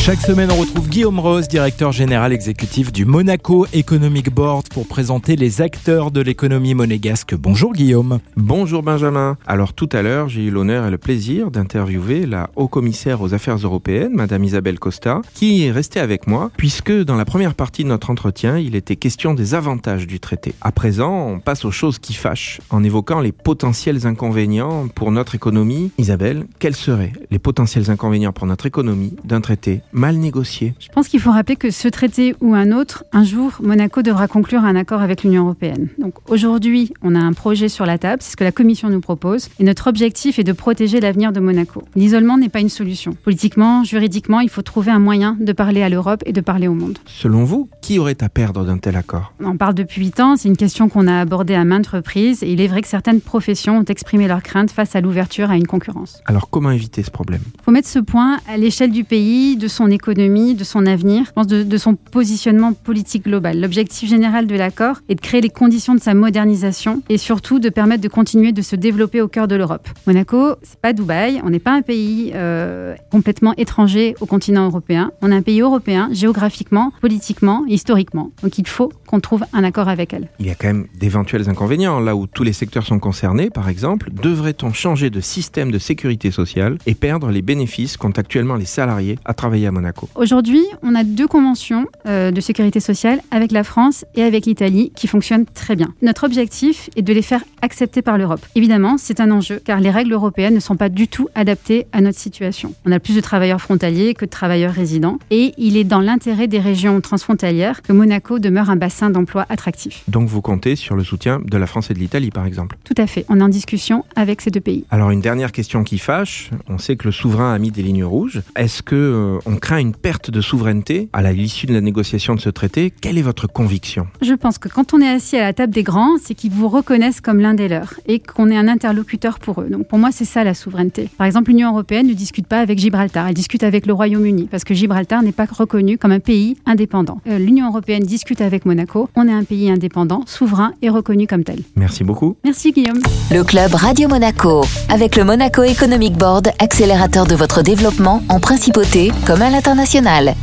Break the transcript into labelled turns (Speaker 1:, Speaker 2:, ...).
Speaker 1: Chaque semaine, on retrouve Guillaume Rose, directeur général exécutif du Monaco Economic Board, pour présenter les acteurs de l'économie monégasque. Bonjour Guillaume.
Speaker 2: Bonjour Benjamin. Alors tout à l'heure, j'ai eu l'honneur et le plaisir d'interviewer la haut-commissaire aux affaires européennes, Madame Isabelle Costa, qui est restée avec moi, puisque dans la première partie de notre entretien, il était question des avantages du traité. À présent, on passe aux choses qui fâchent, en évoquant les potentiels inconvénients pour notre économie. Isabelle, quels seraient les potentiels inconvénients pour notre économie d'un traité mal négocié.
Speaker 3: Je pense qu'il faut rappeler que ce traité ou un autre, un jour, Monaco devra conclure un accord avec l'Union européenne. Donc aujourd'hui, on a un projet sur la table, c'est ce que la Commission nous propose, et notre objectif est de protéger l'avenir de Monaco. L'isolement n'est pas une solution. Politiquement, juridiquement, il faut trouver un moyen de parler à l'Europe et de parler au monde.
Speaker 2: Selon vous, qui aurait à perdre d'un tel accord?
Speaker 3: On parle depuis 8 ans, c'est une question qu'on a abordée à maintes reprises, et il est vrai que certaines professions ont exprimé leurs craintes face à l'ouverture à une concurrence.
Speaker 2: Alors comment éviter ce problème?
Speaker 3: Il faut mettre ce point à l'échelle du pays, de son son économie, de son avenir, pense de, de son positionnement politique global. L'objectif général de l'accord est de créer les conditions de sa modernisation et surtout de permettre de continuer de se développer au cœur de l'Europe. Monaco, c'est pas Dubaï, on n'est pas un pays euh, complètement étranger au continent européen. On est un pays européen géographiquement, politiquement, historiquement. Donc il faut qu'on trouve un accord avec elle.
Speaker 2: Il y a quand même d'éventuels inconvénients. Là où tous les secteurs sont concernés, par exemple, devrait-on changer de système de sécurité sociale et perdre les bénéfices qu'ont actuellement les salariés à travailler à Monaco
Speaker 3: Aujourd'hui, on a deux conventions euh, de sécurité sociale avec la France et avec l'Italie qui fonctionnent très bien. Notre objectif est de les faire accepter par l'Europe. Évidemment, c'est un enjeu car les règles européennes ne sont pas du tout adaptées à notre situation. On a plus de travailleurs frontaliers que de travailleurs résidents et il est dans l'intérêt des régions transfrontalières que Monaco demeure un bassin d'emploi attractif.
Speaker 2: Donc vous comptez sur le soutien de la France et de l'Italie, par exemple?
Speaker 3: Tout à fait. On est en discussion avec ces deux pays.
Speaker 2: Alors une dernière question qui fâche. On sait que le souverain a mis des lignes rouges. Est-ce que euh, on craint une perte de souveraineté à l'issue de la négociation de ce traité Quelle est votre conviction?
Speaker 3: Je pense que quand on est assis à la table des grands, c'est qu'ils vous reconnaissent comme l'un des leurs et qu'on est un interlocuteur pour eux. Donc pour moi, c'est ça la souveraineté. Par exemple, l'Union européenne ne discute pas avec Gibraltar, elle discute avec le Royaume-Uni parce que Gibraltar n'est pas reconnu comme un pays indépendant. Euh, L'Union européenne discute avec Monaco. On est un pays indépendant, souverain et reconnu comme tel.
Speaker 2: Merci beaucoup.
Speaker 3: Merci Guillaume.
Speaker 4: Le club Radio Monaco, avec le Monaco Economic Board, accélérateur de votre développement en principauté comme à l'international.